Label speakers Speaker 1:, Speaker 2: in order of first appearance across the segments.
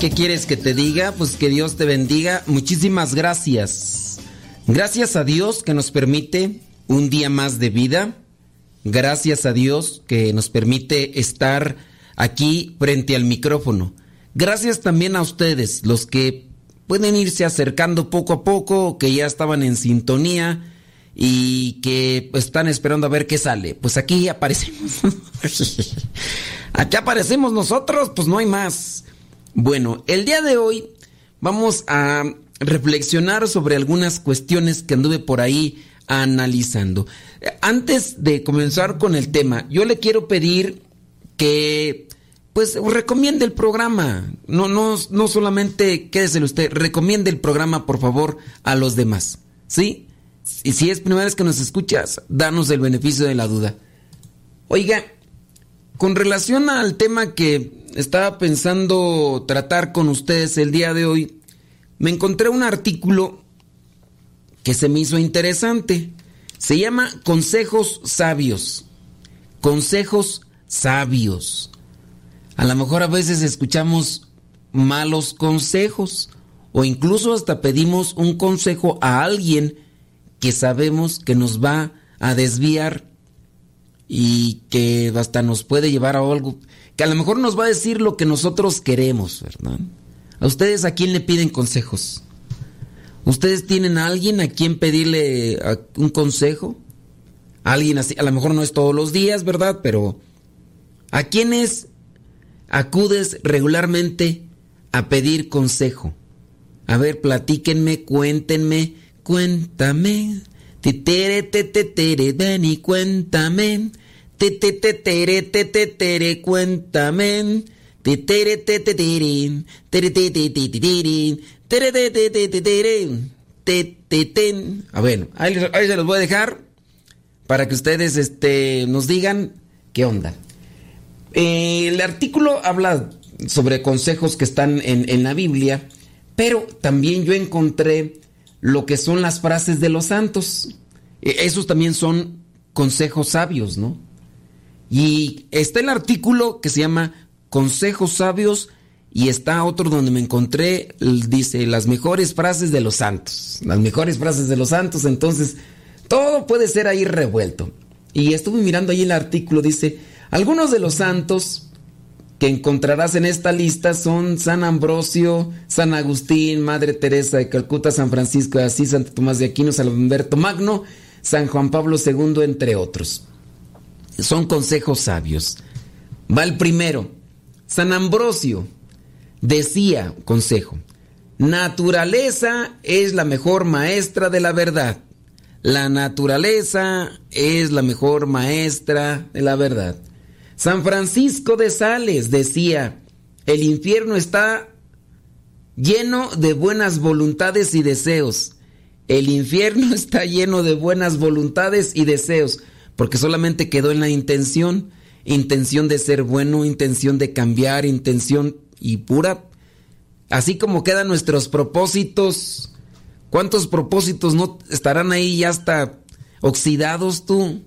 Speaker 1: Qué quieres que te diga? Pues que Dios te bendiga. Muchísimas gracias. Gracias a Dios que nos permite un día más de vida. Gracias a Dios que nos permite estar aquí frente al micrófono. Gracias también a ustedes, los que pueden irse acercando poco a poco, que ya estaban en sintonía y que están esperando a ver qué sale. Pues aquí aparecemos. aquí aparecemos nosotros, pues no hay más. Bueno, el día de hoy vamos a reflexionar sobre algunas cuestiones que anduve por ahí analizando. Antes de comenzar con el tema, yo le quiero pedir que pues recomiende el programa. No, no, no solamente quédese usted, recomiende el programa, por favor, a los demás. ¿Sí? Y si es primera vez que nos escuchas, danos el beneficio de la duda. Oiga, con relación al tema que estaba pensando tratar con ustedes el día de hoy, me encontré un artículo que se me hizo interesante. Se llama Consejos Sabios. Consejos Sabios. A lo mejor a veces escuchamos malos consejos o incluso hasta pedimos un consejo a alguien que sabemos que nos va a desviar y que hasta nos puede llevar a algo que a lo mejor nos va a decir lo que nosotros queremos, ¿verdad? ¿A ustedes a quién le piden consejos? ¿Ustedes tienen a alguien a quien pedirle un consejo? Alguien así, a lo mejor no es todos los días, ¿verdad? Pero ¿a quiénes acudes regularmente a pedir consejo? A ver, platíquenme, cuéntenme, cuéntame. Titere, te, ven y cuéntame. Titere, te, cuéntame. Titere, te, a ver, ahí, se los voy a dejar para que ustedes este, nos digan qué onda. Eh, el artículo habla sobre consejos que están en, en la Biblia, pero también yo encontré lo que son las frases de los santos. E, esos también son consejos sabios, ¿no? Y está el artículo que se llama Consejos sabios y está otro donde me encontré, dice, las mejores frases de los santos. Las mejores frases de los santos. Entonces, todo puede ser ahí revuelto. Y estuve mirando ahí el artículo, dice, algunos de los santos que encontrarás en esta lista son San Ambrosio, San Agustín, Madre Teresa de Calcuta, San Francisco de Asís, Santo Tomás de Aquino, San Humberto Magno, San Juan Pablo II, entre otros. Son consejos sabios. Va el primero, San Ambrosio Decía, consejo, naturaleza es la mejor maestra de la verdad. La naturaleza es la mejor maestra de la verdad. San Francisco de Sales decía, el infierno está lleno de buenas voluntades y deseos. El infierno está lleno de buenas voluntades y deseos, porque solamente quedó en la intención, intención de ser bueno, intención de cambiar, intención y pura. Así como quedan nuestros propósitos. ¿Cuántos propósitos no estarán ahí ya hasta oxidados tú?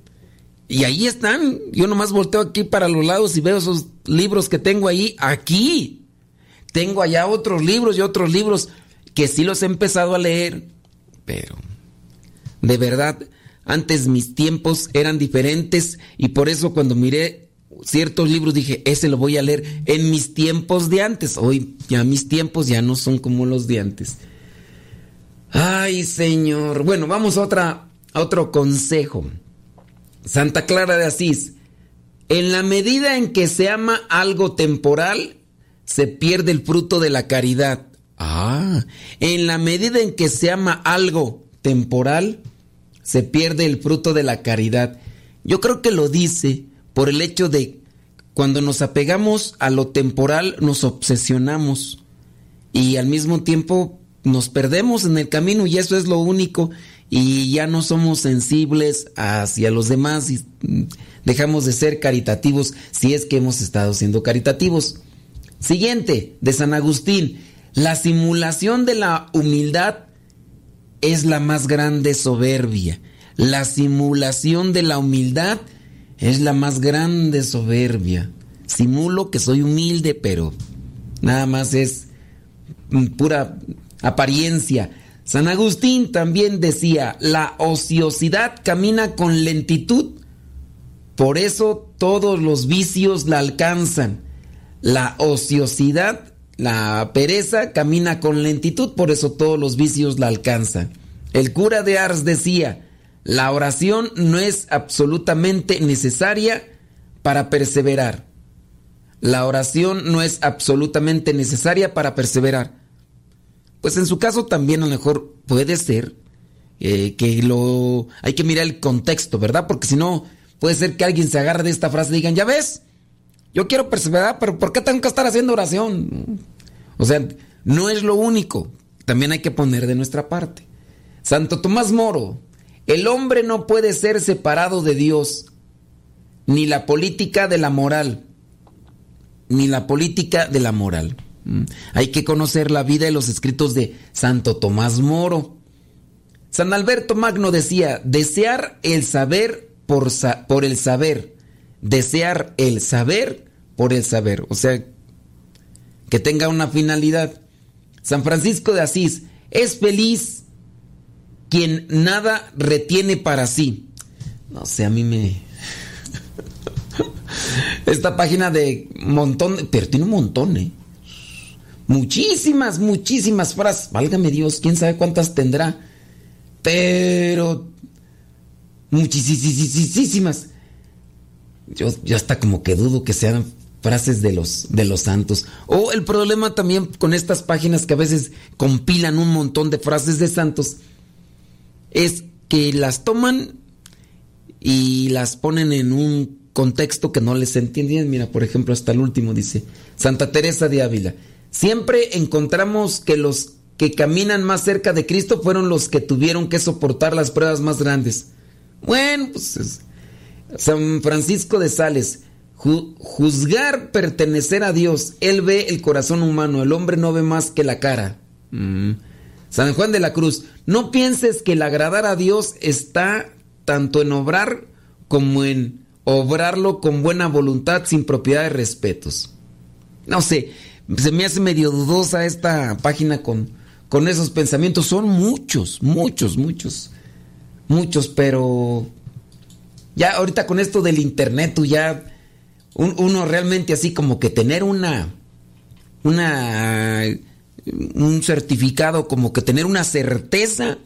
Speaker 1: Y ahí están. Yo nomás volteo aquí para los lados y veo esos libros que tengo ahí. Aquí. Tengo allá otros libros y otros libros que sí los he empezado a leer. Pero, de verdad, antes mis tiempos eran diferentes y por eso cuando miré ciertos libros dije, ese lo voy a leer en mis tiempos de antes. Hoy ya mis tiempos ya no son como los de antes. Ay, Señor. Bueno, vamos a, otra, a otro consejo. Santa Clara de Asís. En la medida en que se ama algo temporal, se pierde el fruto de la caridad. Ah, en la medida en que se ama algo temporal, se pierde el fruto de la caridad. Yo creo que lo dice por el hecho de cuando nos apegamos a lo temporal nos obsesionamos y al mismo tiempo nos perdemos en el camino y eso es lo único y ya no somos sensibles hacia los demás y dejamos de ser caritativos si es que hemos estado siendo caritativos. Siguiente, de San Agustín, la simulación de la humildad es la más grande soberbia. La simulación de la humildad es la más grande soberbia. Simulo que soy humilde, pero nada más es pura apariencia. San Agustín también decía, la ociosidad camina con lentitud, por eso todos los vicios la alcanzan. La ociosidad, la pereza camina con lentitud, por eso todos los vicios la alcanzan. El cura de Ars decía, la oración no es absolutamente necesaria para perseverar. La oración no es absolutamente necesaria para perseverar. pues en su caso también a lo mejor puede ser eh, que lo... Hay que mirar el contexto, ¿verdad? Porque si no, puede ser que alguien se agarre de esta frase y digan, ya ves, yo quiero perseverar, pero ¿por qué tengo que estar haciendo oración? O sea, no es lo único. También hay que poner de nuestra parte. Santo Tomás Moro, el hombre no puede ser separado de Dios, ni la política de la moral, ni la política de la moral. Mm. Hay que conocer la vida y los escritos de Santo Tomás Moro. San Alberto Magno decía, desear el saber por, por el saber, desear el saber por el saber, o sea, que tenga una finalidad. San Francisco de Asís, es feliz quien nada retiene para sí. No sé, a mí me... Esta página de montón, pero tiene un montón, ¿eh? Muchísimas, muchísimas frases. Válgame Dios, quién sabe cuántas tendrá. Pero... Muchísimas. Yo, yo hasta como que dudo que sean frases de los, de los santos. O el problema también con estas páginas que a veces compilan un montón de frases de santos es que las toman y las ponen en un contexto que no les entienden. Mira, por ejemplo, hasta el último dice Santa Teresa de Ávila. Siempre encontramos que los que caminan más cerca de Cristo fueron los que tuvieron que soportar las pruebas más grandes. Bueno, pues San Francisco de Sales juzgar pertenecer a Dios. Él ve el corazón humano, el hombre no ve más que la cara. Mm. San Juan de la Cruz, no pienses que el agradar a Dios está tanto en obrar como en obrarlo con buena voluntad sin propiedad de respetos. No sé, se me hace medio dudosa esta página con, con esos pensamientos. Son muchos, muchos, muchos, muchos, pero ya ahorita con esto del internet tú ya uno realmente así como que tener una, una, un certificado, como que tener una certeza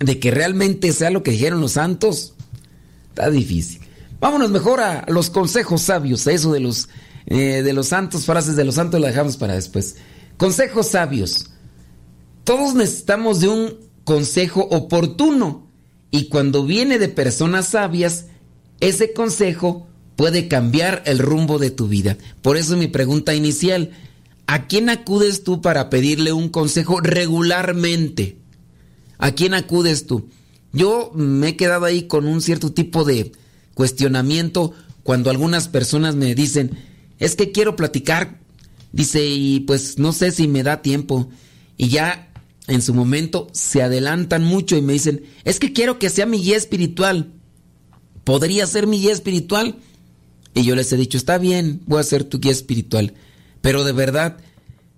Speaker 1: de que realmente sea lo que dijeron los santos, está difícil. Vámonos mejor a los consejos sabios, a eso de los, eh, de los santos, frases de los santos la dejamos para después. Consejos sabios. Todos necesitamos de un consejo oportuno y cuando viene de personas sabias, ese consejo puede cambiar el rumbo de tu vida. Por eso mi pregunta inicial, ¿a quién acudes tú para pedirle un consejo regularmente? ¿A quién acudes tú? Yo me he quedado ahí con un cierto tipo de cuestionamiento cuando algunas personas me dicen, es que quiero platicar, dice, y pues no sé si me da tiempo. Y ya en su momento se adelantan mucho y me dicen, es que quiero que sea mi guía espiritual. ¿Podría ser mi guía espiritual? Y yo les he dicho, está bien, voy a ser tu guía espiritual. Pero de verdad,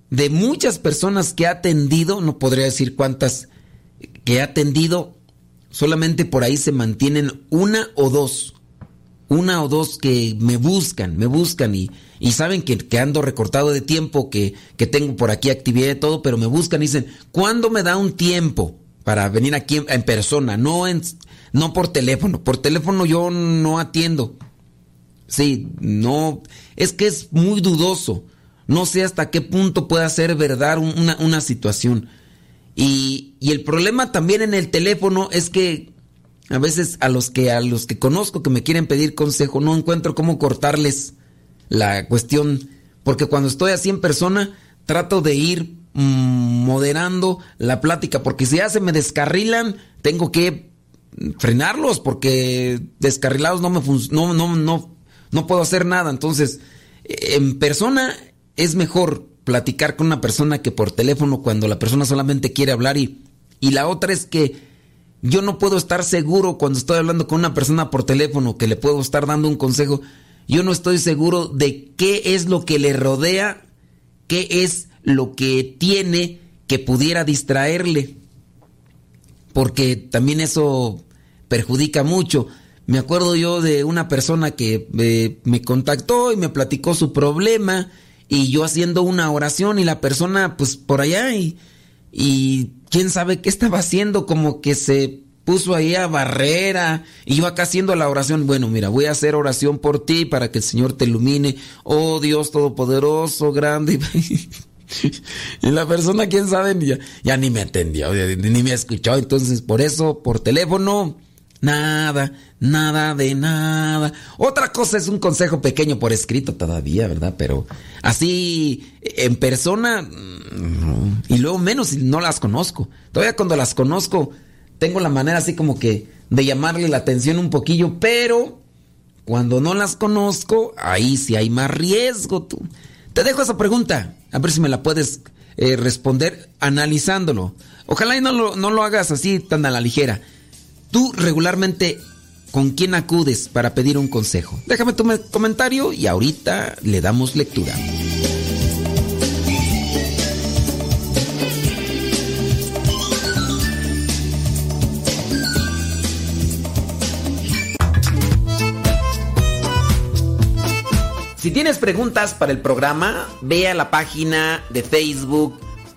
Speaker 1: de muchas personas que ha atendido, no podría decir cuántas, que ha atendido, solamente por ahí se mantienen una o dos. Una o dos que me buscan, me buscan y, y saben que, que, ando recortado de tiempo, que, que tengo por aquí actividad y todo, pero me buscan y dicen, ¿cuándo me da un tiempo para venir aquí en, en persona? No, en, no por teléfono. Por teléfono yo no atiendo Sí, no, es que es muy dudoso. No sé hasta qué punto puede ser verdad una, una situación. Y, y, el problema también en el teléfono es que a veces a los que a los que conozco que me quieren pedir consejo no encuentro cómo cortarles la cuestión porque cuando estoy así en persona trato de ir mm, moderando la plática porque si ya se me descarrilan tengo que frenarlos porque descarrilados no me no, no, no no puedo hacer nada. Entonces, en persona es mejor platicar con una persona que por teléfono cuando la persona solamente quiere hablar y, y la otra es que yo no puedo estar seguro cuando estoy hablando con una persona por teléfono que le puedo estar dando un consejo. Yo no estoy seguro de qué es lo que le rodea, qué es lo que tiene que pudiera distraerle. Porque también eso perjudica mucho. Me acuerdo yo de una persona que eh, me contactó y me platicó su problema y yo haciendo una oración y la persona pues por allá y, y quién sabe qué estaba haciendo, como que se puso ahí a barrera y yo acá haciendo la oración, bueno, mira, voy a hacer oración por ti para que el Señor te ilumine, oh Dios Todopoderoso, grande. y la persona, quién sabe, ya, ya ni me entendió, ni me escuchó. Entonces, por eso, por teléfono, nada, nada de nada. Otra cosa es un consejo pequeño por escrito todavía, ¿verdad? Pero así, en persona, mm, y luego menos si no las conozco. Todavía cuando las conozco, tengo la manera así como que de llamarle la atención un poquillo, pero cuando no las conozco, ahí sí hay más riesgo. Tú. Te dejo esa pregunta, a ver si me la puedes eh, responder analizándolo. Ojalá y no lo, no lo hagas así tan a la ligera. Tú regularmente, ¿con quién acudes para pedir un consejo? Déjame tu comentario y ahorita le damos lectura. Si tienes preguntas para el programa, ve a la página de Facebook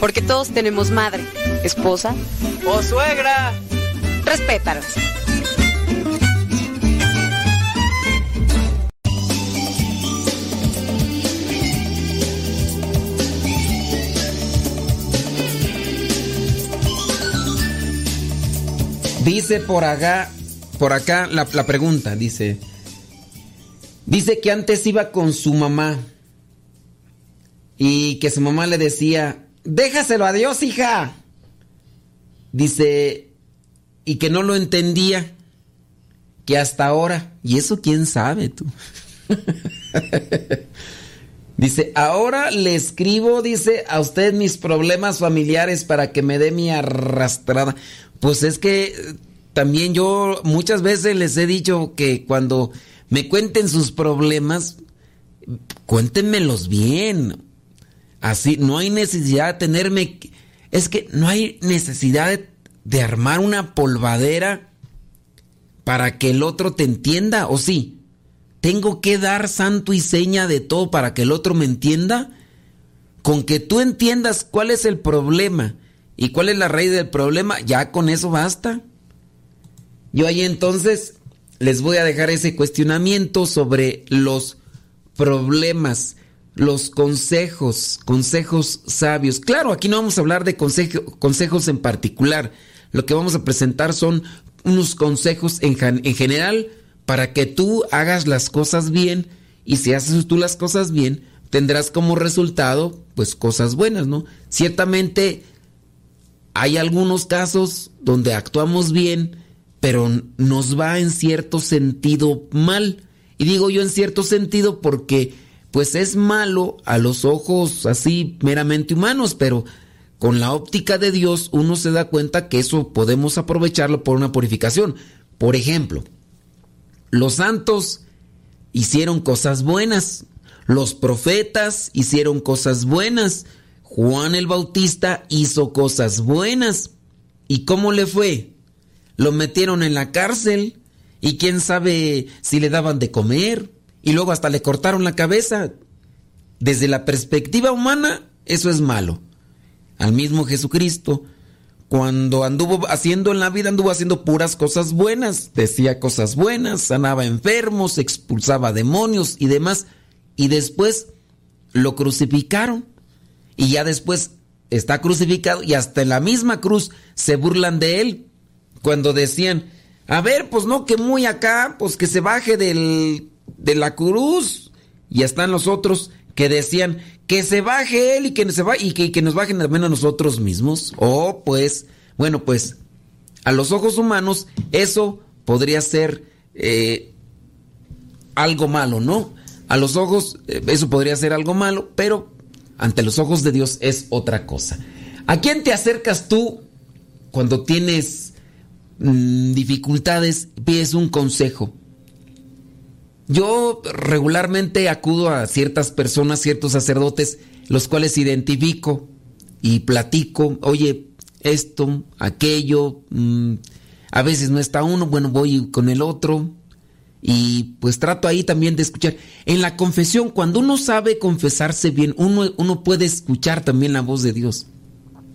Speaker 2: Porque todos tenemos madre, esposa
Speaker 3: o suegra.
Speaker 2: Respétalos.
Speaker 1: Dice por acá, por acá la, la pregunta, dice. Dice que antes iba con su mamá y que su mamá le decía, déjaselo a Dios, hija. Dice, y que no lo entendía, que hasta ahora, y eso quién sabe tú. dice, ahora le escribo, dice, a usted mis problemas familiares para que me dé mi arrastrada. Pues es que eh, también yo muchas veces les he dicho que cuando me cuenten sus problemas, cuéntenmelos bien. Así, no hay necesidad de tenerme... Es que no hay necesidad de, armar una polvadera para que el otro te entienda, ¿o sí? ¿Tengo que dar santo y seña de todo para que el otro me entienda? Con que tú entiendas cuál es el problema y cuál es la raíz del problema, ya con eso basta. Yo ahí entonces les voy a dejar ese cuestionamiento sobre los problemas los consejos, consejos sabios. Claro, aquí no vamos a hablar de consejos en particular. Lo que vamos a presentar son unos consejos en, en general para que tú hagas las cosas bien y si haces tú las cosas bien, tendrás como resultado pues cosas buenas, ¿no? Ciertamente hay algunos casos donde actuamos bien, pero nos va en cierto sentido mal. Y digo yo en cierto sentido porque pues es malo a los ojos así meramente humanos, pero con la óptica de Dios uno se da cuenta que eso podemos aprovecharlo por una purificación. Por ejemplo, los santos hicieron cosas buenas, los profetas hicieron cosas buenas, Juan el Bautista hizo cosas buenas. ¿Y cómo le fue? Lo metieron en la cárcel y quién sabe si le daban de comer y luego hasta le cortaron la cabeza. Desde la perspectiva humana, eso es malo. Al mismo Jesucristo, cuando anduvo haciendo en la vida, anduvo haciendo puras cosas buenas, decía cosas buenas, sanaba enfermos, expulsaba demonios y demás. Y después lo crucificaron. Y ya después está crucificado y hasta en la misma cruz se burlan de él. Cuando decían, a ver, pues no, que muy acá, pues que se baje del, de la cruz. Y están los otros que decían que se baje él y que, se va, y que, nos bajen también a nosotros mismos. O pues, bueno, pues a los ojos humanos eso podría ser eh, algo malo, ¿no? A los ojos eh, eso podría ser algo malo, pero ante los ojos de Dios es otra cosa. ¿A quién te acercas tú cuando tienes mm, dificultades, pides un consejo? Yo regularmente acudo a ciertas personas, ciertos sacerdotes, los cuales identifico y platico, oye, esto, aquello, mm, a veces no está uno, bueno, voy con el otro y pues trato ahí también de escuchar. En la confesión, cuando uno sabe confesarse bien, uno, uno puede escuchar también la voz de Dios.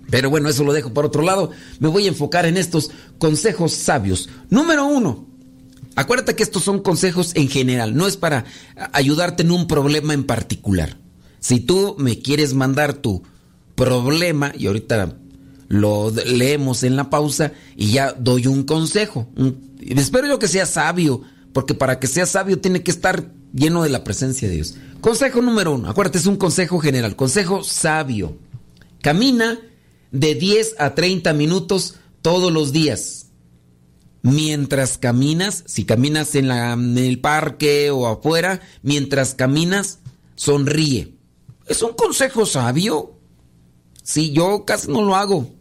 Speaker 1: Pero bueno, eso lo dejo por otro lado. Me voy a enfocar en estos consejos sabios. Número uno, Acuérdate que estos son consejos en general, no es para ayudarte en un problema en particular. Si tú me quieres mandar tu problema, y ahorita lo leemos en la pausa, y ya doy un consejo. espero yo que sea sabio, porque para que sea sabio tiene que estar lleno de la presencia de Dios. Consejo número uno, acuérdate, es un consejo general, consejo sabio. Camina de 10 a 30 minutos todos los días mientras caminas, si caminas en, el parque o afuera, mientras caminas, sonríe. Es un consejo sabio. Si yo casi no lo hago.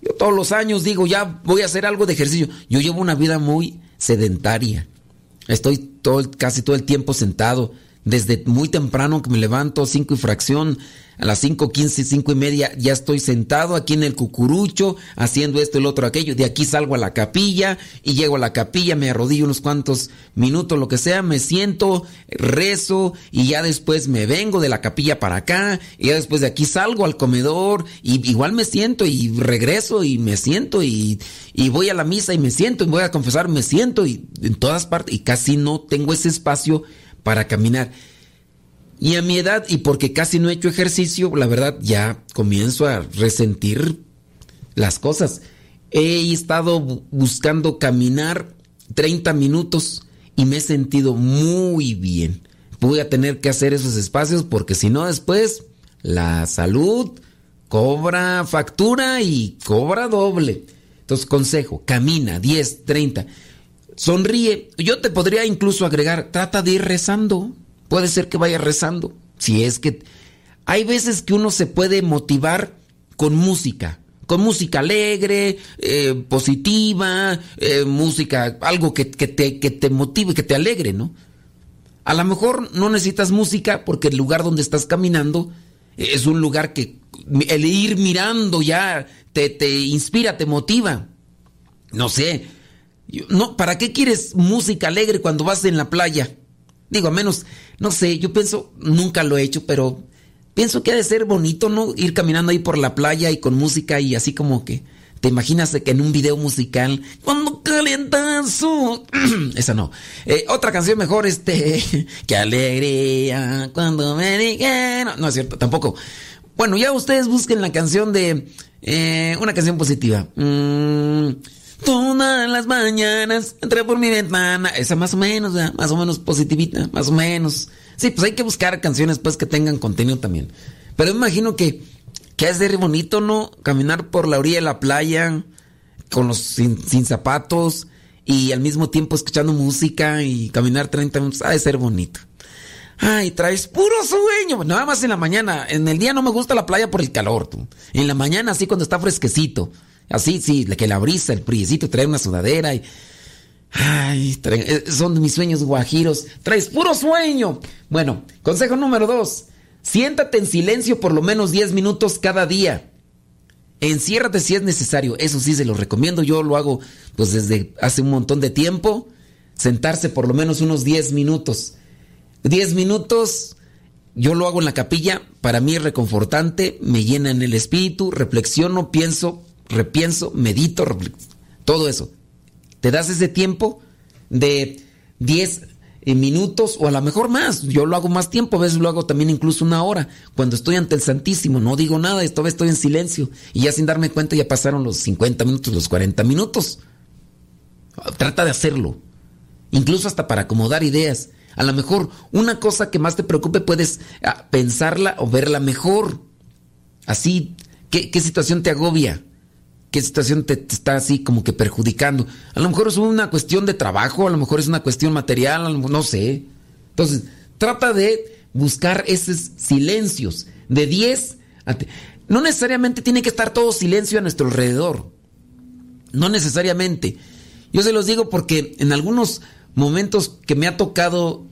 Speaker 1: Yo todos los años digo, ya voy a hacer algo de ejercicio. Yo llevo una vida muy sedentaria. Estoy todo, casi todo el tiempo sentado. Desde muy temprano que me levanto, cinco y fracción, a las 5.15, cinco y media ya estoy sentado aquí en el cucurucho haciendo esto, el otro, aquello. De aquí salgo a la capilla y llego a la capilla, me arrodillo unos cuantos minutos, lo que sea, me siento, rezo y ya después me vengo de la capilla para acá y ya después de aquí salgo al comedor y igual me siento y regreso y me siento y, y voy a la misa y me siento y voy a confesar, me siento y en todas partes y casi no tengo ese espacio para caminar. Y a mi edad, y porque casi no he hecho ejercicio, la verdad ya comienzo a resentir las cosas. He estado buscando caminar 30 minutos y me he sentido muy bien. Voy a tener que hacer esos espacios porque si no después la salud cobra factura y cobra doble. Entonces, consejo, camina 10, 30. Sonríe. Yo te podría incluso agregar, trata de ir rezando. Puede ser que vaya rezando. Si es que hay veces que uno se puede motivar con música, con música alegre, eh, positiva, eh, música, algo que, te, que te motive, que te alegre, ¿no? A lo mejor no necesitas música porque el lugar donde estás caminando es un lugar que el ir mirando ya te, te inspira, te motiva. No sé. No, ¿Para qué quieres música alegre cuando vas en la playa? Digo, a menos, no sé, yo pienso, nunca lo he hecho, pero pienso que ha de ser bonito, ¿no? Ir caminando ahí por la playa y con música y así como que te imaginas que en un video musical, cuando calientazo, esa no. Eh, otra canción mejor, este, que alegría cuando me dijeron, no es cierto, tampoco. Bueno, ya ustedes busquen la canción de, eh, una canción positiva. Mm, Todas las mañanas entré por mi ventana. Esa más o menos, más o menos positivita, más o menos. Sí, pues hay que buscar canciones pues que tengan contenido también. Pero imagino que, que es de bonito, ¿no? Caminar por la orilla de la playa con los sin, zapatos y al mismo tiempo escuchando música y caminar 30 minutos. Ha de ser bonito. Ay, traes puro sueño. Nada más en la mañana. En el día no me gusta la playa por el calor, tú. En la mañana así cuando está fresquecito. Así, sí, que la brisa, el priecito, trae una sudadera y... Ay, eh, son mis sueños guajiros. Traes puro sueño. Bueno, consejo número dos. Siéntate en silencio por lo menos 10 minutos cada día. Enciérrate si es necesario. Eso sí se lo recomiendo. Yo lo hago pues desde hace un montón de tiempo. Sentarse por lo menos unos 10 minutos. 10 minutos, yo lo hago en la capilla. Para mí es reconfortante. Me llena en el espíritu. Reflexiono, pienso, repienso, medito. todo eso. Te das ese tiempo de 10 minutos o a lo mejor más. Yo lo hago más tiempo, a veces lo hago también incluso una hora. Cuando estoy ante el Santísimo, no digo nada, esta vez estoy en silencio. Y ya sin darme cuenta ya pasaron los 50 minutos, los 40 minutos. Trata de hacerlo. Incluso hasta para acomodar ideas. A lo mejor una cosa que más te preocupe puedes ah, pensarla o verla mejor. Así, ¿qué, qué situación te agobia? Qué situación te, está así como que perjudicando. A lo mejor es una cuestión de trabajo, a lo mejor es una cuestión material, no sé. Entonces, trata de buscar esos silencios de 10 No necesariamente tiene que estar todo silencio a nuestro alrededor. No necesariamente. Yo se los digo porque en algunos momentos que me ha tocado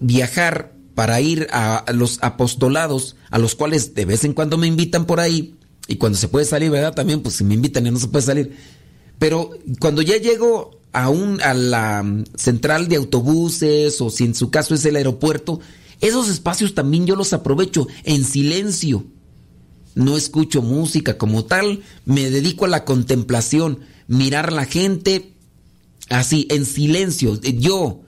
Speaker 1: viajar para ir a los apostolados, a los cuales de vez en cuando me invitan por ahí, y cuando se puede salir, ¿verdad? También, pues si me invitan y no se puede salir. Pero cuando ya llego a, un, a la central de autobuses o si en su caso es el aeropuerto, esos espacios también yo los aprovecho en silencio. No escucho música como tal, me dedico a la contemplación, mirar a la gente así, en silencio, yo.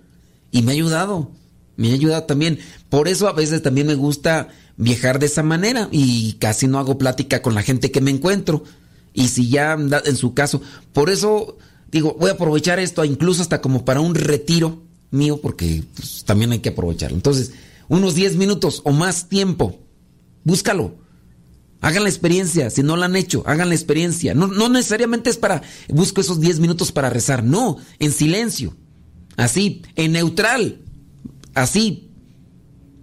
Speaker 1: Y me ha ayudado, me ha ayudado también. Por eso a veces también me gusta viajar de esa manera y casi no hago plática con la gente que me encuentro. Y si ya en su caso, por eso digo, voy a aprovechar esto incluso hasta como para un retiro mío porque pues, también hay que aprovecharlo. Entonces, unos 10 minutos o más tiempo, búscalo. Hagan la experiencia, si no la han hecho, hagan la experiencia. No, no necesariamente es para, busco esos 10 minutos para rezar, no, en silencio, así, en neutral, así,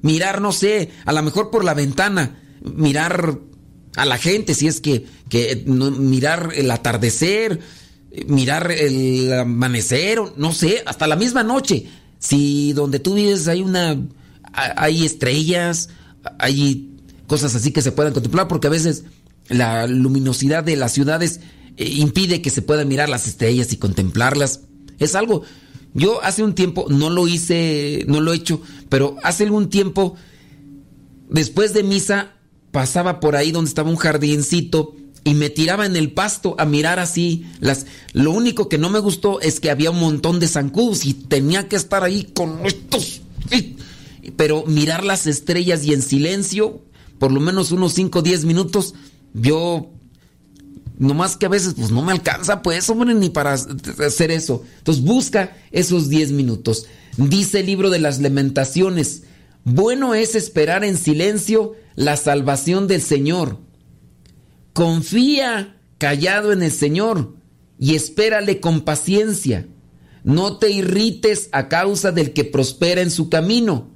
Speaker 1: mirar, no sé, a lo mejor por la ventana, mirar a la gente, si es que, que mirar el atardecer, mirar el amanecer, no sé, hasta la misma noche. Si donde tú vives hay una, hay estrellas, hay cosas así que se puedan contemplar, porque a veces la luminosidad de las ciudades eh, impide que se puedan mirar las estrellas y contemplarlas. Es algo yo hace un tiempo, no lo hice, no lo he hecho, pero hace algún tiempo, después de misa, pasaba por ahí donde estaba un jardincito y me tiraba en el pasto a mirar así las lo único que no me gustó es que había un montón de zancudos y tenía que estar ahí con estos pero mirar las estrellas y en silencio por lo menos unos 5 o 10 minutos yo más que a veces pues no me alcanza pues, hombre, ni para hacer eso. Entonces busca esos 10 minutos. Dice el libro de las lamentaciones, bueno es esperar en silencio la salvación del Señor. Confía callado en el Señor y espérale con paciencia. No te irrites a causa del que prospera en su camino,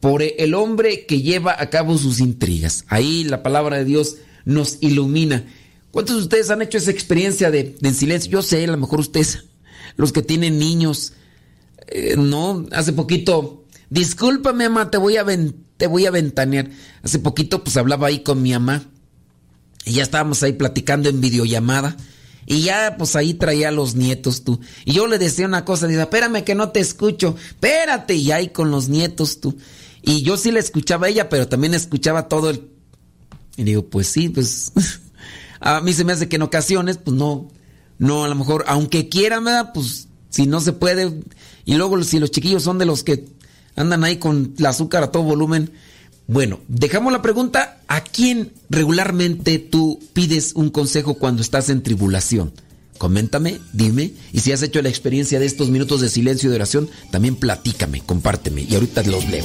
Speaker 1: por el hombre que lleva a cabo sus intrigas. Ahí la palabra de Dios nos ilumina. ¿Cuántos de ustedes han hecho esa experiencia de, en silencio? Yo sé, a lo mejor ustedes, los que tienen niños, eh, no, hace poquito, discúlpame, mamá, te voy a te voy a ventanear. Hace poquito, pues hablaba ahí con mi mamá y ya estábamos ahí platicando en videollamada. Y ya, pues ahí traía a los nietos tú. Y yo le decía una cosa, dice, espérame que no te escucho, espérate, y ahí con los nietos tú. Y yo sí le escuchaba a ella, pero también escuchaba todo el... Y digo, pues sí, pues a mí se me hace que en ocasiones, pues no, no, a lo mejor, aunque quieran, ¿verdad? Pues si no se puede. Y luego si los chiquillos son de los que andan ahí con el azúcar a todo volumen. Bueno, dejamos la pregunta, ¿a quién regularmente tú pides un consejo cuando estás en tribulación? Coméntame, dime, y si has hecho la experiencia de estos minutos de silencio y de oración, también platícame, compárteme, y ahorita los leo.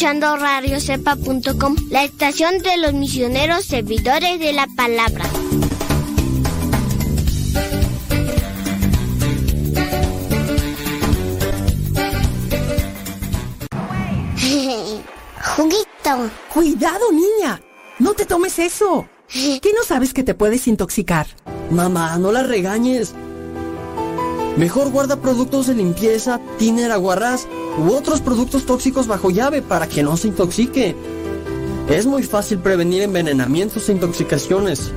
Speaker 4: Escuchando radiocepa.com, la estación de los misioneros servidores de la palabra. Juguito.
Speaker 5: Cuidado, niña. No te tomes eso. ¿Qué no sabes que te puedes intoxicar?
Speaker 6: Mamá, no la regañes. Mejor guarda productos de limpieza, tiner, aguarrás u otros productos tóxicos bajo llave para que no se intoxique. Es muy fácil prevenir envenenamientos e intoxicaciones.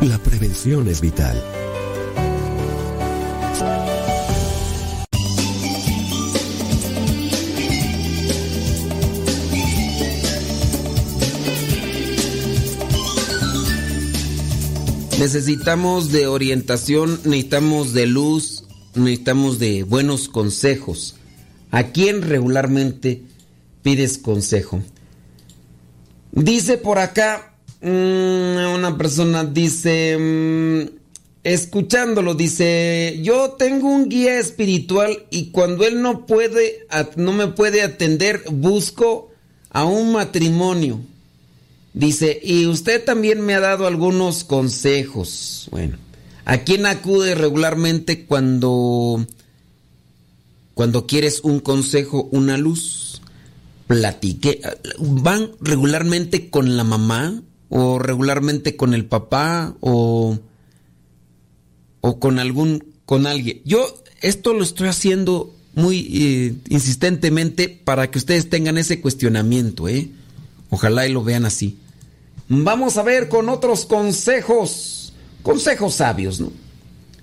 Speaker 7: La prevención es vital.
Speaker 1: Necesitamos de orientación, necesitamos de luz, necesitamos de buenos consejos. ¿A quién regularmente pides consejo? Dice por acá, mmm, una persona dice, mmm, escuchándolo, dice, yo tengo un guía espiritual y cuando él no puede, no me puede atender, busco a un matrimonio. Dice, y usted también me ha dado algunos consejos. Bueno, ¿a quién acude regularmente cuando cuando quieres un consejo, una luz? Platique. ¿Van regularmente con la mamá o regularmente con el papá o o con algún con alguien? Yo esto lo estoy haciendo muy eh, insistentemente para que ustedes tengan ese cuestionamiento, ¿eh? Ojalá y lo vean así. Vamos a ver con otros consejos, consejos sabios, ¿no?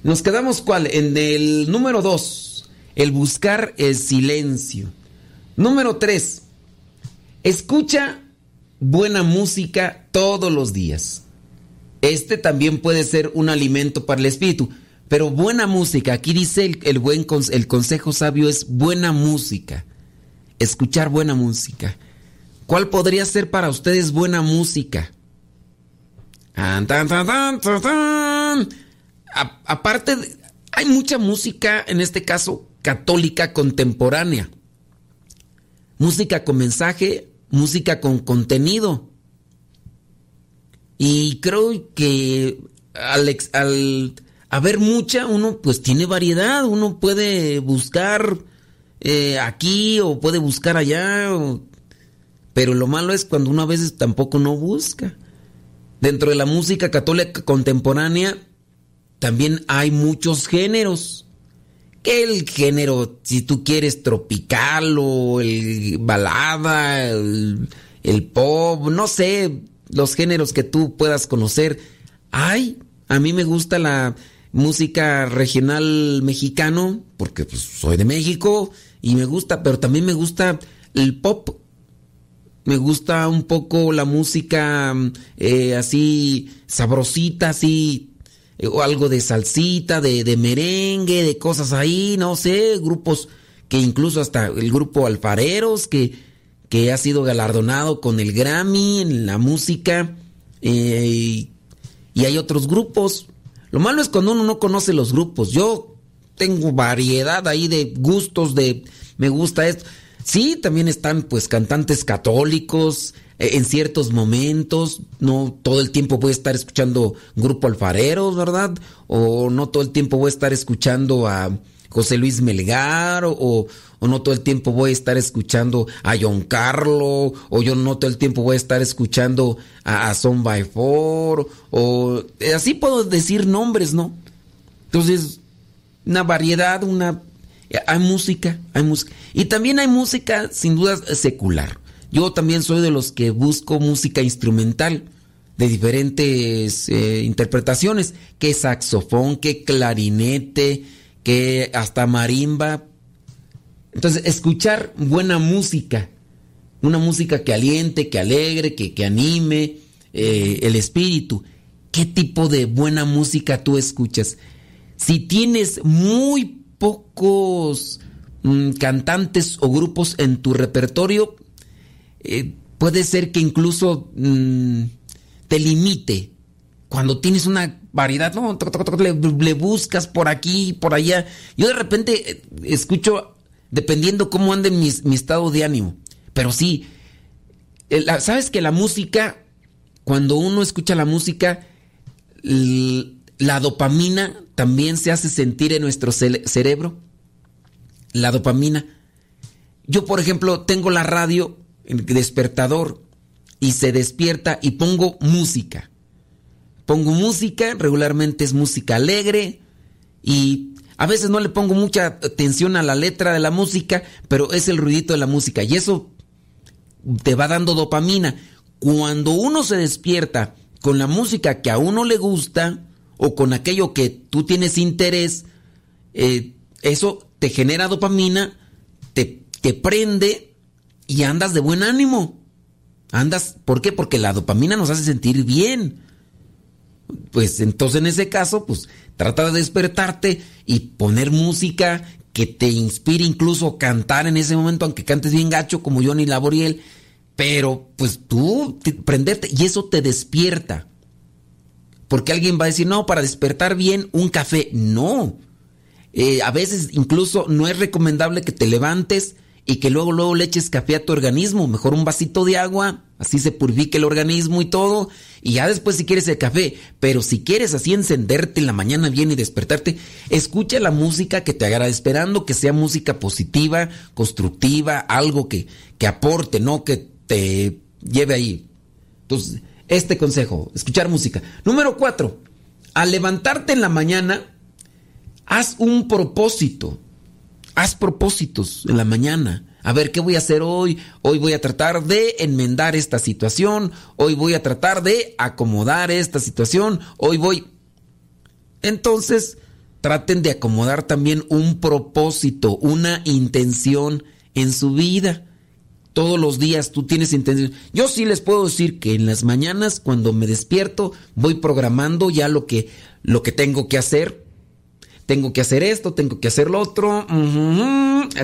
Speaker 1: Nos quedamos cuál? En el número dos, el buscar el silencio. Número tres, escucha buena música todos los días. Este también puede ser un alimento para el espíritu, pero buena música, aquí dice el, el buen el consejo sabio es buena música. Escuchar buena música. ¿Cuál podría ser para ustedes buena música? aparte, hay mucha música, en este caso, católica contemporánea. Música con mensaje, música con contenido. Y creo que al, al haber mucha, uno pues tiene variedad, uno puede buscar eh, aquí o puede buscar allá. Pero lo malo es cuando uno a veces tampoco no busca. Dentro de la música católica contemporánea también hay muchos géneros. El género, si tú quieres, tropical o el balada, el, el pop, no sé, los géneros que tú puedas conocer. Hay, a mí me gusta la música regional mexicano, porque pues, soy de México y me gusta, pero también me gusta el pop me gusta un poco la música eh, así sabrosita, así, o algo de salsita, de, de, merengue, de cosas ahí, no sé, grupos que incluso hasta el grupo Alfareros, que, que ha sido galardonado con el Grammy en la música, eh, y, hay otros grupos. Lo malo es cuando uno no conoce los grupos. Yo tengo variedad ahí de gustos, de me gusta esto. Sí, también están pues cantantes católicos eh, en ciertos momentos, no todo el tiempo voy a estar escuchando Grupo Alfareros, ¿verdad? O no todo el tiempo voy a estar escuchando a José Luis Melgar, o, no todo el tiempo voy a estar escuchando a John Carlo, o yo no todo el tiempo voy a estar escuchando a, a Son by Four, o eh, así puedo decir nombres, ¿no? Entonces, una variedad, una hay música, hay música. Y también hay música, sin duda, secular. Yo también soy de los que busco música instrumental. de diferentes eh, interpretaciones, que saxofón, que clarinete, que hasta marimba. Entonces, escuchar buena música, una música que aliente, que alegre, que, que anime eh, el espíritu. ¿Qué tipo de buena música tú escuchas? Si tienes muy pocos mm, cantantes o grupos en tu repertorio, eh, puede ser que incluso mm, te limite. Cuando tienes una variedad, no, le, buscas por aquí, por allá. Yo de repente eh, escucho, dependiendo cómo ande mi, estado de ánimo. Pero sí, sabes que la música, cuando uno escucha la música, la dopamina también se hace sentir en nuestro cerebro. La dopamina. Yo, por ejemplo, tengo la radio, despertador, y se despierta y pongo música. Pongo música, regularmente es música alegre y a veces no le pongo mucha atención a la letra de la música, pero es el ruidito de la música y eso te va dando dopamina. Cuando uno se despierta con la música que a uno le gusta o con aquello que tú tienes interés, eh, eso te genera dopamina, te, te prende y andas de buen ánimo. Andas, ¿por qué? Porque la dopamina nos hace sentir bien. Pues entonces en ese caso, pues trata de despertarte y poner música que te inspire incluso cantar en ese momento, aunque cantes bien gacho como Johnny Laboriel, pero pues tú prenderte y eso te despierta. Porque alguien va a decir, no, para despertar bien un café. No. Eh, a veces incluso no es recomendable que te levantes y que luego luego le eches café a tu organismo, mejor un vasito de agua, así se purifique el organismo y todo, y ya después si quieres el café, pero si quieres así encenderte en la mañana bien y despertarte, escucha la música que te haga esperando que sea música positiva, constructiva, algo que, que aporte, no que te lleve ahí. Entonces, este consejo, escuchar música. Número cuatro, al levantarte en la mañana, haz un propósito haz propósitos en la mañana. A ver, ¿qué voy a hacer hoy? Hoy voy a tratar de enmendar esta situación. Hoy voy a tratar de acomodar esta situación. Hoy voy... Entonces, traten de acomodar también un propósito, una intención en su vida. Todos los días tú tienes intención. Yo sí les puedo decir que en las mañanas cuando me despierto voy programando ya lo que lo que tengo que hacer tengo que hacer esto, tengo que hacer lo otro,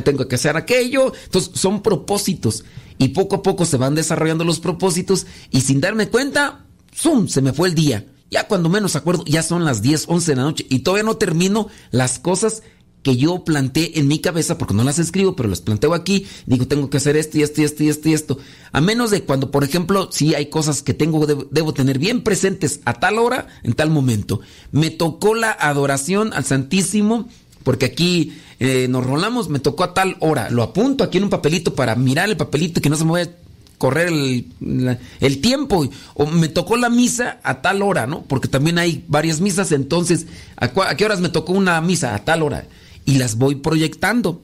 Speaker 1: tengo que hacer aquello. Entonces son propósitos y poco a poco se van desarrollando los propósitos y sin darme cuenta, ¡zum! Se me fue el día. Ya cuando menos acuerdo, ya son las 10, 11 de la noche y todavía no termino las cosas que yo planteé en mi cabeza, porque no las escribo, pero las planteo aquí, digo, tengo que hacer esto y esto y esto y esto y esto. A menos de cuando, por ejemplo, si hay cosas que tengo, debo, tener bien presentes a tal hora, en tal momento. Me tocó la adoración al Santísimo, porque aquí eh, nos rolamos, me tocó a tal hora. Lo apunto aquí en un papelito para mirar el papelito y que no se me vaya a correr el, tiempo. O me tocó la misa a tal hora, ¿no? Porque también hay varias misas, entonces, ¿a, ¿a qué horas me tocó una misa? A tal hora y las voy proyectando.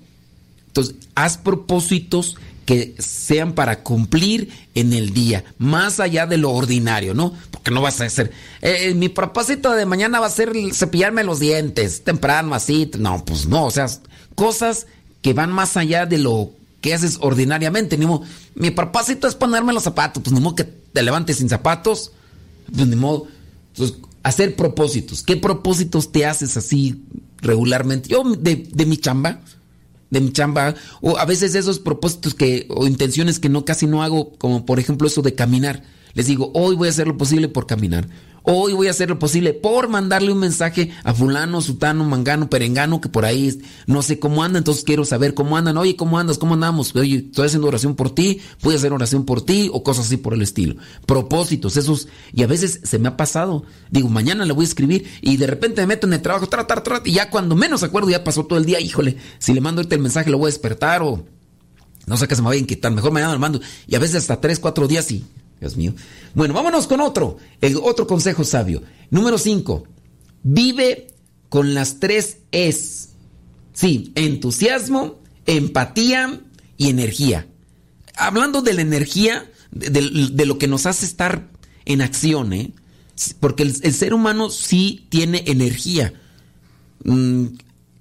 Speaker 1: Entonces, haz propósitos que sean para cumplir en el día, más allá de lo ordinario, ¿no? Porque no vas a hacer, eh, eh, mi propósito de mañana va a ser cepillarme los dientes, temprano, así, no, pues no, o sea, cosas que van más allá de lo que haces ordinariamente, ni modo, mi propósito es ponerme los zapatos, pues ni modo que te levantes sin zapatos, pues ni modo, entonces, hacer propósitos, ¿qué propósitos te haces así regularmente. Yo de, de, mi chamba, de mi chamba, o a veces esos propósitos que, o intenciones que no casi no hago, como por ejemplo eso de caminar. Les digo, hoy voy a hacer lo posible por caminar. Hoy voy a hacer lo posible por mandarle un mensaje a fulano, sutano, mangano, perengano, que por ahí no sé cómo anda, entonces quiero saber cómo andan. Oye, ¿cómo andas? ¿Cómo andamos? Oye, estoy haciendo oración por ti, voy a hacer oración por ti o cosas así por el estilo. Propósitos, esos, y a veces se me ha pasado. Digo, mañana le voy a escribir y de repente me meto en el trabajo, tra, tra, tra, y ya cuando menos acuerdo ya pasó todo el día, híjole, si le mando ahorita el mensaje lo voy a despertar o no sé qué se me va a inquietar, mejor mañana lo mando. Y a veces hasta tres, cuatro días y Dios mío. Bueno, vámonos con otro. El otro consejo sabio. Número 5. Vive con las tres Es. Sí, entusiasmo, empatía y energía. Hablando de la energía, de, lo que nos hace estar en acción, ¿eh? Porque el, ser humano sí tiene energía. Mm,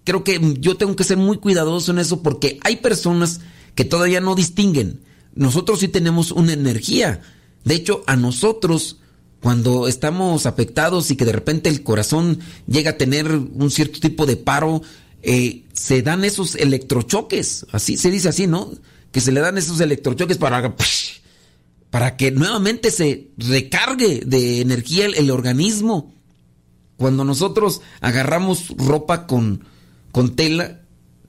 Speaker 1: creo que yo tengo que ser muy cuidadoso en eso porque hay personas que todavía no distinguen. Nosotros sí tenemos una energía. De hecho, a nosotros, cuando estamos afectados y que de repente el corazón llega a tener un cierto tipo de paro, eh, se dan esos electrochoques. Así se dice así, ¿no? Que se le dan esos electrochoques para, para que nuevamente se recargue de energía el, organismo. Cuando nosotros agarramos ropa con, con tela,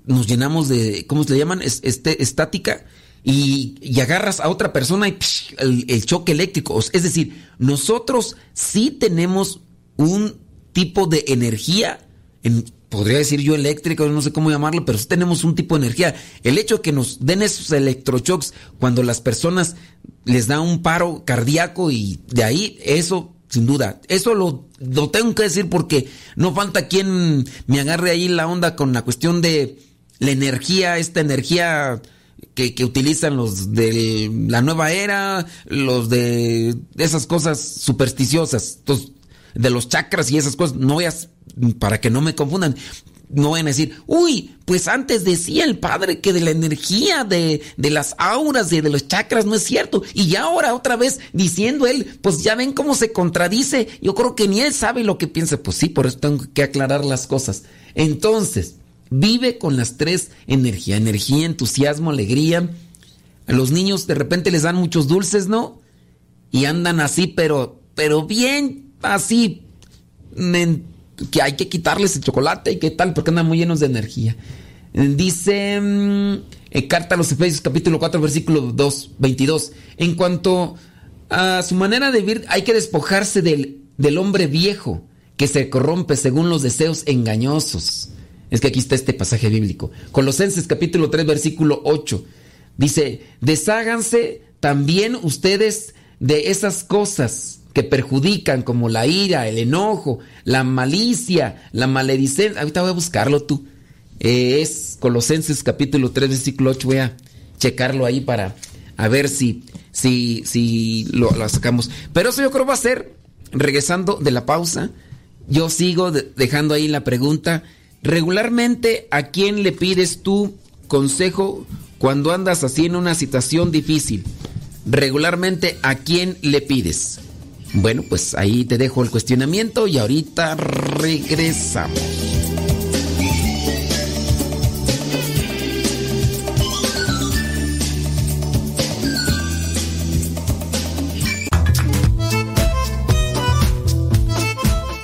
Speaker 1: nos llenamos de, ¿cómo se le llaman? Es- Este, estática. Y, agarras a otra persona y psh, el, el choque eléctrico. Es decir, nosotros sí tenemos un tipo de energía, en- podría decir yo eléctrica, no sé cómo llamarlo, pero sí tenemos un tipo de energía. El hecho de que nos den esos electroshocks cuando las personas les da un paro cardíaco y de ahí eso sin duda. Eso lo, lo tengo que decir porque no falta quien me agarre ahí la onda con la cuestión de la energía, esta energía que, utilizan los de la nueva era, los de esas cosas supersticiosas, de los chakras y esas cosas. No vayas, para que no me confundan, no vayan a decir, uy, pues antes decía el padre que de la energía, de, de las auras y de los chakras no es cierto. Y ya ahora otra vez diciendo él, pues ya ven cómo se contradice. Yo creo que ni él sabe lo que piensa. Pues sí, por eso tengo que aclarar las cosas. Entonces, vive con las tres energía, energía, entusiasmo, alegría. A los niños de repente les dan muchos dulces, ¿no? Y andan así, pero, pero bien así, men- que hay que quitarles el chocolate y qué tal, porque andan muy llenos de energía. Dice mm, eh, Carta a los Efesios capítulo 4 versículo 2, 22. En cuanto a su manera de vivir, hay que despojarse del, del hombre viejo que se corrompe según los deseos engañosos. Es que aquí está este pasaje bíblico. Colosenses capítulo 3 versículo 8. Dice, desháganse también ustedes de esas cosas que perjudican como la ira, el enojo, la malicia, la maledicencia. Ahorita voy a buscarlo tú. Eh, es Colosenses capítulo 3 versículo 8. Voy a checarlo ahí para a ver si, si, si lo, lo sacamos. Pero eso yo creo va a ser, regresando de la pausa, yo sigo de- dejando ahí la pregunta. Regularmente, ¿a quién le pides tú consejo cuando andas así en una situación difícil? Regularmente, ¿a quién le pides? Bueno, pues ahí te dejo el cuestionamiento y ahorita regresamos.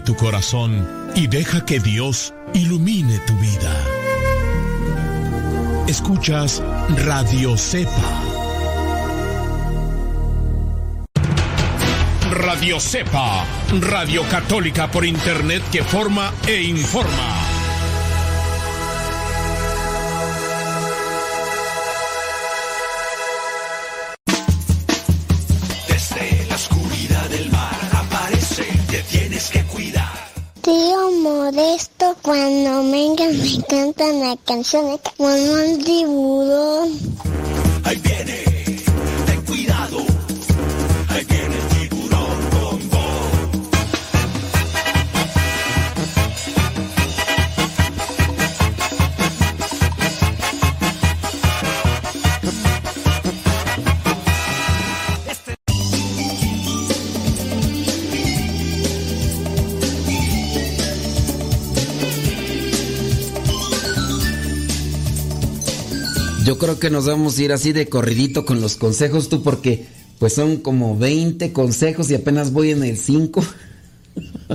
Speaker 8: Tu corazón y deja que Dios ilumine tu vida. Escuchas Radio Cepa. Radio Cepa, Radio Católica por Internet que forma e informa.
Speaker 4: Tío Modesto, cuando venga me cantan la canción como un tiburón.
Speaker 9: Ahí viene, ten cuidado. Ahí viene
Speaker 1: Yo creo que nos vamos a ir así de corridito con los consejos tú porque pues son como 20 consejos y apenas voy en el 5.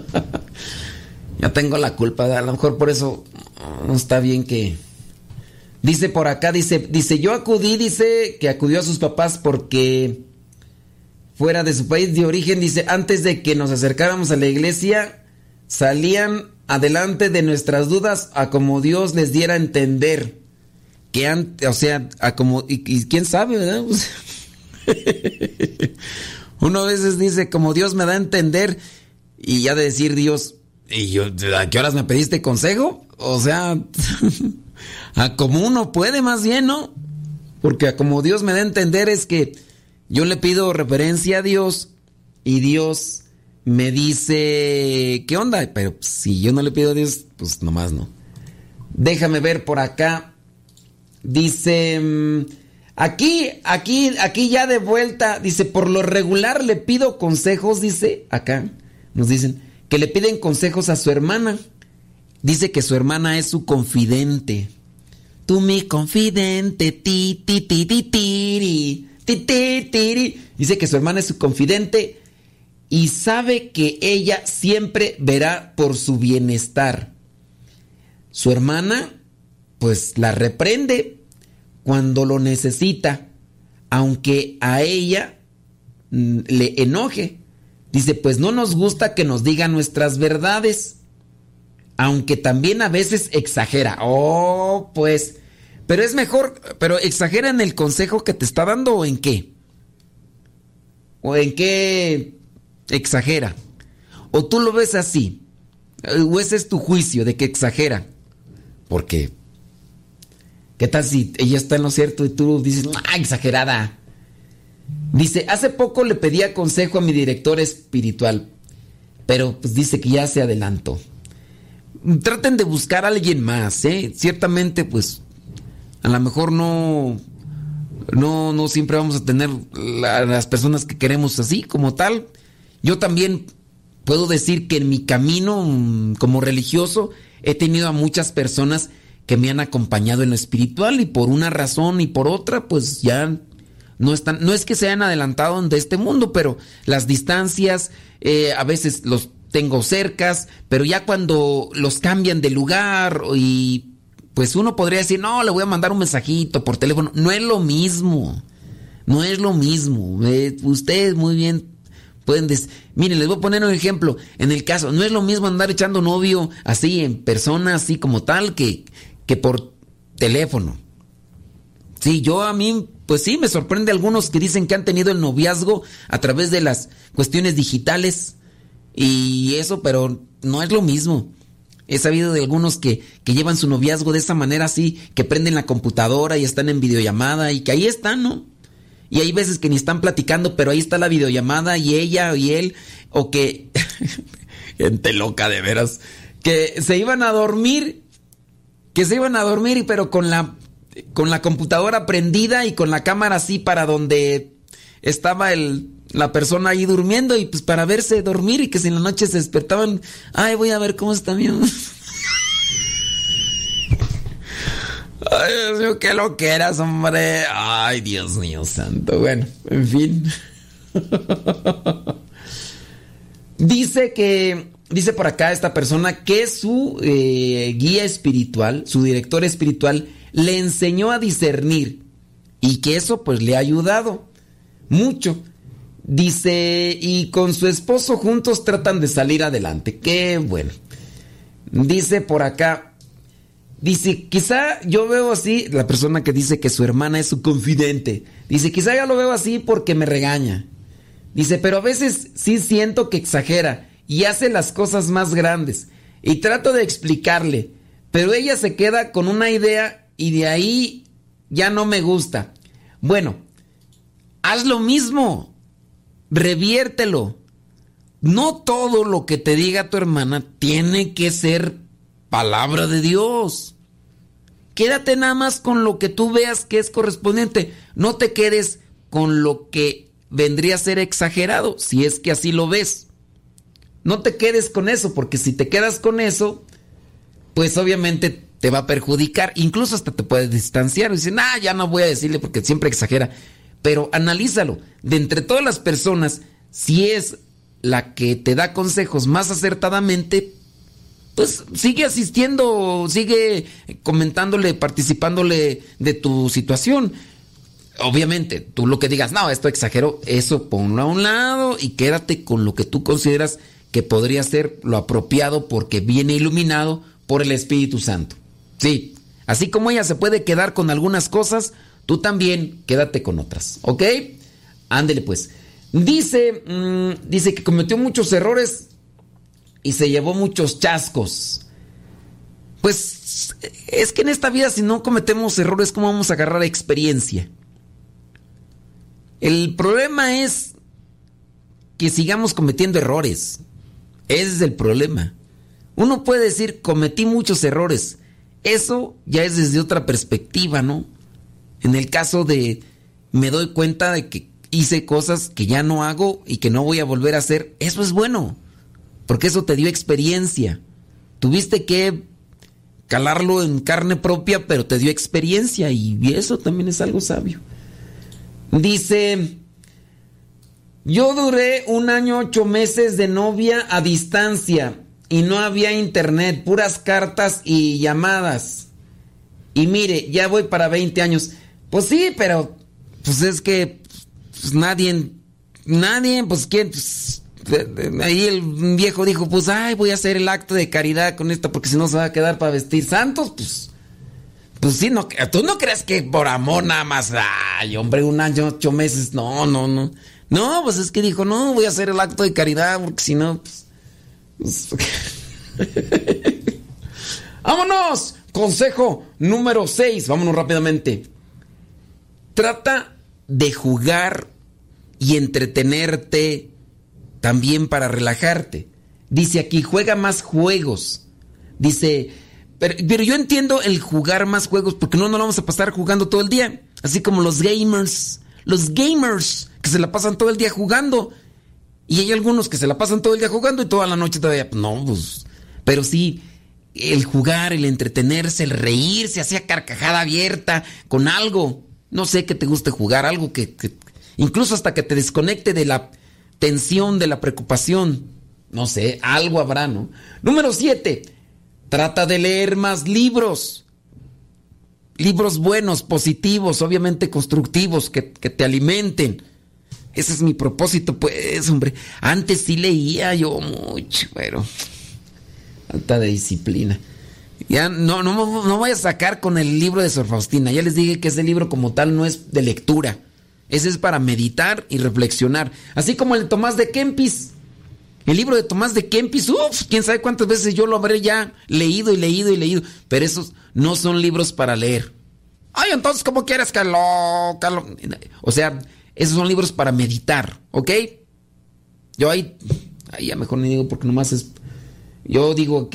Speaker 1: ya tengo la culpa, a lo mejor por eso no está bien que Dice por acá, dice, dice, yo acudí, dice que acudió a sus papás porque fuera de su país de origen, dice, antes de que nos acercáramos a la iglesia, salían adelante de nuestras dudas a como Dios les diera a entender. Que antes, o sea, a como, y, quién sabe, ¿verdad? Uno a veces dice, como Dios me da a entender, y ya de decir Dios, ¿y yo, a qué horas me pediste consejo? O sea, a como uno puede más bien, ¿no? Porque a como Dios me da a entender es que yo le pido referencia a Dios y Dios me dice, ¿qué onda? Pero si yo no le pido a Dios, pues nomás no. Déjame ver por acá. Dice, mm, aquí, aquí, aquí ya de vuelta, dice, por lo regular le pido consejos, dice, acá, nos dicen, que le piden consejos a su hermana. Dice que su hermana es su confidente. Tú mi confidente, ti, ti, ti, ti, ti, ti. Dice que su hermana es su confidente y sabe que ella siempre verá por su bienestar. Su hermana, pues la reprende cuando lo necesita, aunque a ella mm, le enoje. Dice, pues no nos gusta que nos digan nuestras verdades, aunque también a veces exagera. Oh, pues, pero es mejor, pero exagera en el consejo que te está dando o en qué? ¿O en qué exagera? ¿O tú lo ves así? ¿O ese es tu juicio de que exagera? Porque, ¿qué tal si ella está en lo cierto y tú dices, ah, exagerada? Dice, hace poco le pedía consejo a mi director espiritual, pero pues dice que ya se adelantó. Traten de buscar a alguien más, ¿eh? Ciertamente, pues, a lo mejor no, no, no siempre vamos a tener la- las personas que queremos así, como tal. Yo también puedo decir que en mi camino mm, como religioso he tenido a muchas personas que me han acompañado en lo espiritual y por una razón y por otra, pues ya no están, no es que se hayan adelantado de este mundo, pero las distancias, eh, a veces los tengo cercas, pero ya cuando los cambian de lugar y pues uno podría decir, no, le voy a mandar un mensajito por teléfono, no es lo mismo, no es lo mismo. Eh, ustedes muy bien pueden decir, miren, les voy a poner un ejemplo, en el caso, no es lo mismo andar echando novio así en persona, así como tal, que, que por teléfono. Sí, yo a mí, pues sí, me sorprende algunos que dicen que han tenido el noviazgo a través de las cuestiones digitales y eso, pero no es lo mismo. He sabido de algunos que, que llevan su noviazgo de esa manera así, que prenden la computadora y están en videollamada y que ahí están, ¿no? Y hay veces que ni están platicando, pero ahí está la videollamada y ella y él, o que... Gente loca de veras. Que se iban a dormir, que se iban a dormir, y pero con la, con la computadora prendida y con la cámara así para donde estaba el, la persona ahí durmiendo y pues para verse dormir y que si en la noche se despertaban, ay, voy a ver cómo está mi... Ay, Dios mío, qué lo que eras, hombre. Ay, Dios mío santo. Bueno, en fin. dice que, dice por acá esta persona que su eh, guía espiritual, su director espiritual, le enseñó a discernir y que eso pues le ha ayudado mucho. Dice, y con su esposo juntos tratan de salir adelante. Qué bueno. Dice por acá, dice, quizá yo veo así, la persona que dice que su hermana es su confidente, dice, quizá yo lo veo así porque me regaña. Dice, pero a veces sí siento que exagera y hace las cosas más grandes. Y trato de explicarle, pero ella se queda con una idea y de ahí ya no me gusta. Bueno, haz lo mismo, reviértelo. No todo lo que te diga tu hermana tiene que ser palabra de Dios. Quédate nada más con lo que tú veas que es correspondiente. No te quedes con lo que vendría a ser exagerado, si es que así lo ves. No te quedes con eso, porque si te quedas con eso, pues obviamente te va a perjudicar. Incluso hasta te puedes distanciar y decir, ah, ya no voy a decirle porque siempre exagera. Pero analízalo. De entre todas las personas, si es la que te da consejos más acertadamente, pues sigue asistiendo, sigue comentándole, participándole de tu situación. Obviamente, tú lo que digas, no, esto exagero, eso ponlo a un lado y quédate con lo que tú consideras que podría ser lo apropiado porque viene iluminado por el Espíritu Santo. Sí, así como ella se puede quedar con algunas cosas, tú también quédate con otras, ¿ok? Ándele pues. Dice, mm, dice que cometió muchos errores y se llevó muchos chascos. Pues es que en esta vida si no cometemos errores, ¿cómo vamos a agarrar experiencia? El problema es que sigamos cometiendo errores. Ese es el problema. Uno puede decir, cometí muchos errores. Eso ya es desde otra perspectiva, ¿no? En el caso de, me doy cuenta de que hice cosas que ya no hago y que no voy a volver a hacer, eso es bueno, porque eso te dio experiencia. Tuviste que calarlo en carne propia, pero te dio experiencia y eso también es algo sabio. Dice, yo duré un año ocho meses de novia a distancia y no había internet, puras cartas y llamadas. Y mire, ya voy para 20 años. Pues sí, pero pues es que pues nadie, nadie, pues quién, pues, ahí el viejo dijo, pues ay, voy a hacer el acto de caridad con esto porque si no se va a quedar para vestir santos, pues, pues sí, no, tú no crees que por amor nada más, ay, hombre, un año, ocho meses, no, no, no. No, pues es que dijo, no, voy a hacer el acto de caridad porque si no, pues, pues Vámonos. Consejo número 6. Vámonos rápidamente. Trata de jugar y entretenerte también para relajarte. Dice aquí, juega más juegos. Dice, pero, pero, yo entiendo el jugar más juegos porque no nos vamos a pasar jugando todo el día. Así como los gamers. Los gamers que se la pasan todo el día jugando. Y hay algunos que se la pasan todo el día jugando y toda la noche todavía. No, pues. Pero sí, el jugar, el entretenerse, el reírse, hacía carcajada abierta con algo. No sé que te guste jugar, algo que, incluso hasta que te desconecte de la tensión, de la preocupación. No sé, algo habrá, ¿no? Número 7. Trata de leer más libros. Libros buenos, positivos, obviamente constructivos, que te alimenten. Ese es mi propósito, pues, hombre. Antes sí leía yo mucho, pero falta de disciplina. Ya no, no, no voy a sacar con el libro de Sor Faustina. Ya les dije que ese libro como tal no es de lectura. Ese es para meditar y reflexionar. Así como el de Tomás de Kempis. El libro de Tomás de Kempis, uff, quién sabe cuántas veces yo lo habré ya leído y leído y leído. Pero esos no son libros para leer. Ay, entonces, ¿cómo quieres que lo, que lo... O sea, esos son libros para meditar, ¿ok? Yo ahí, ahí ya mejor ni digo porque nomás es yo digo,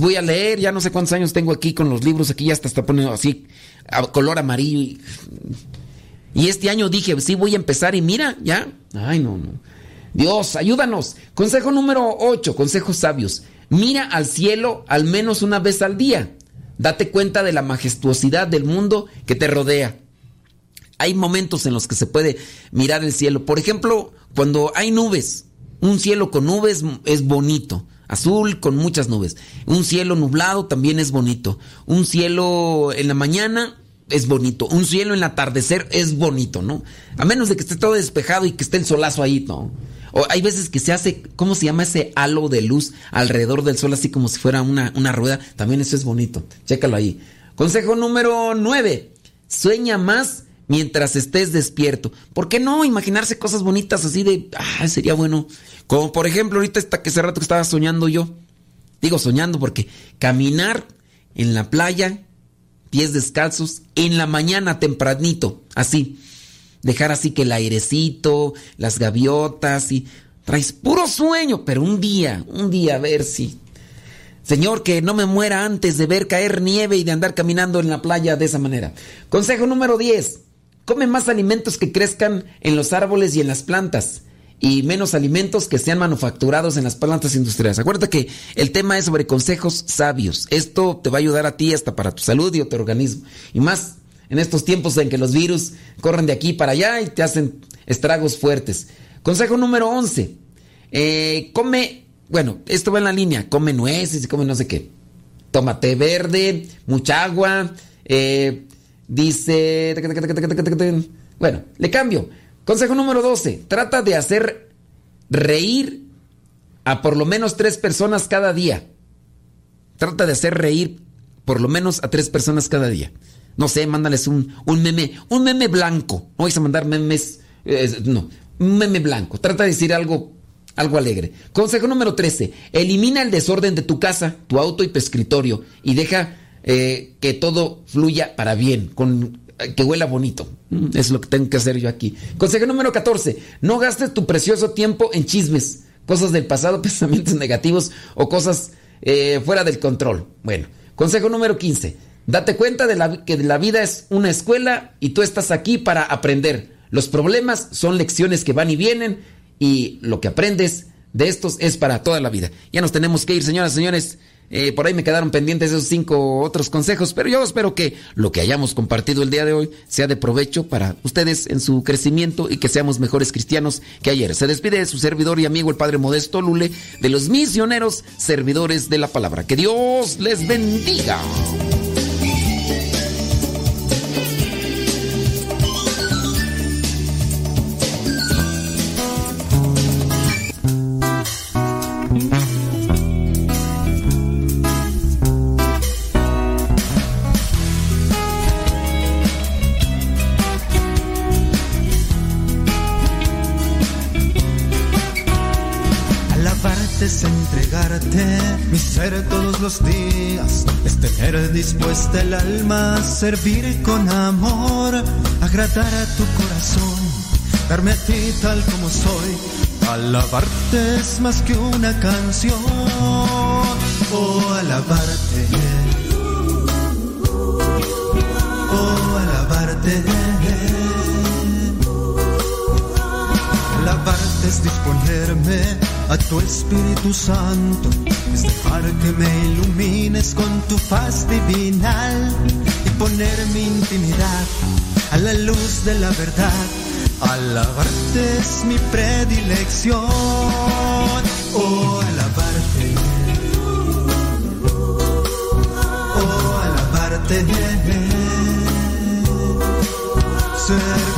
Speaker 1: voy a leer, ya no sé cuántos años tengo aquí con los libros, aquí ya hasta está poniendo así, color amarillo. Y, este año dije, sí, voy a empezar y mira, ya. Ay, no, no. Dios, ayúdanos. Consejo número 8, consejos sabios. Mira al cielo al menos una vez al día. Date cuenta de la majestuosidad del mundo que te rodea. Hay momentos en los que se puede mirar el cielo. Por ejemplo, cuando hay nubes. Un cielo con nubes es bonito azul con muchas nubes. Un cielo nublado también es bonito. Un cielo en la mañana es bonito. Un cielo en el atardecer es bonito, ¿no? A menos de que esté todo despejado y que esté el solazo ahí, ¿no? O hay veces que se hace, ¿cómo se llama ese halo de luz alrededor del sol, así como si fuera una, una rueda? También eso es bonito. Chécalo ahí. Consejo número 9. Sueña más mientras estés despierto. ¿Por qué no imaginarse cosas bonitas así de, ah, sería bueno? Como por ejemplo ahorita esta que rato que estaba soñando yo. Digo soñando porque caminar en la playa, pies descalzos, en la mañana tempranito, así. Dejar así que el airecito, las gaviotas y traes puro sueño, pero un día, un día a ver si Señor, que no me muera antes de ver caer nieve y de andar caminando en la playa de esa manera. Consejo número 10. Come más alimentos que crezcan en los árboles y en las plantas y menos alimentos que sean manufacturados en las plantas industriales. Acuérdate que el tema es sobre consejos sabios. Esto te va a ayudar a ti hasta para tu salud y tu organismo. Y más en estos tiempos en que los virus corren de aquí para allá y te hacen estragos fuertes. Consejo número 11. Eh, come bueno, esto va en la línea, come nueces y come no sé qué. Toma té verde, mucha agua, eh, dice... Bueno, le cambio. Consejo número 12, trata de hacer reír a por lo menos tres personas cada día. Trata de hacer reír por lo menos a tres personas cada día. No sé, mándales un, un meme, un meme blanco. No vais a mandar memes, eh, no, un meme blanco. Trata de decir algo, algo alegre. Consejo número 13, elimina el desorden de tu casa, tu auto y tu escritorio y deja eh, que todo fluya para bien, con eh, que huela bonito. Mm, Es lo que tengo que hacer yo aquí. Consejo número 14, no gastes tu precioso tiempo en chismes, cosas del pasado, pensamientos negativos o cosas eh, fuera del control. Bueno, consejo número 15, date cuenta de la, que la vida es una escuela y tú estás aquí para aprender. Los problemas son lecciones que van y vienen y lo que aprendes de estos es para toda la vida. Ya nos tenemos que ir, señoras y señores. Eh, por ahí me quedaron pendientes esos cinco otros consejos, pero yo espero que lo que hayamos compartido el día de hoy sea de provecho para ustedes en su crecimiento y que seamos mejores cristianos que ayer. Se despide su servidor y amigo el Padre Modesto Lule de los misioneros servidores de la palabra. Que Dios les bendiga.
Speaker 10: Los días, es tener dispuesta el alma a servir con amor, agradar a tu corazón, darme a ti tal como soy. Alabarte es más que una canción, oh alabarte, oh alabarte. Disponerme a tu Espíritu Santo, es dejar que me ilumines con tu faz divinal y poner mi intimidad a la luz de la verdad. Alabarte es mi predilección, oh alabarte, oh alabarte. Ser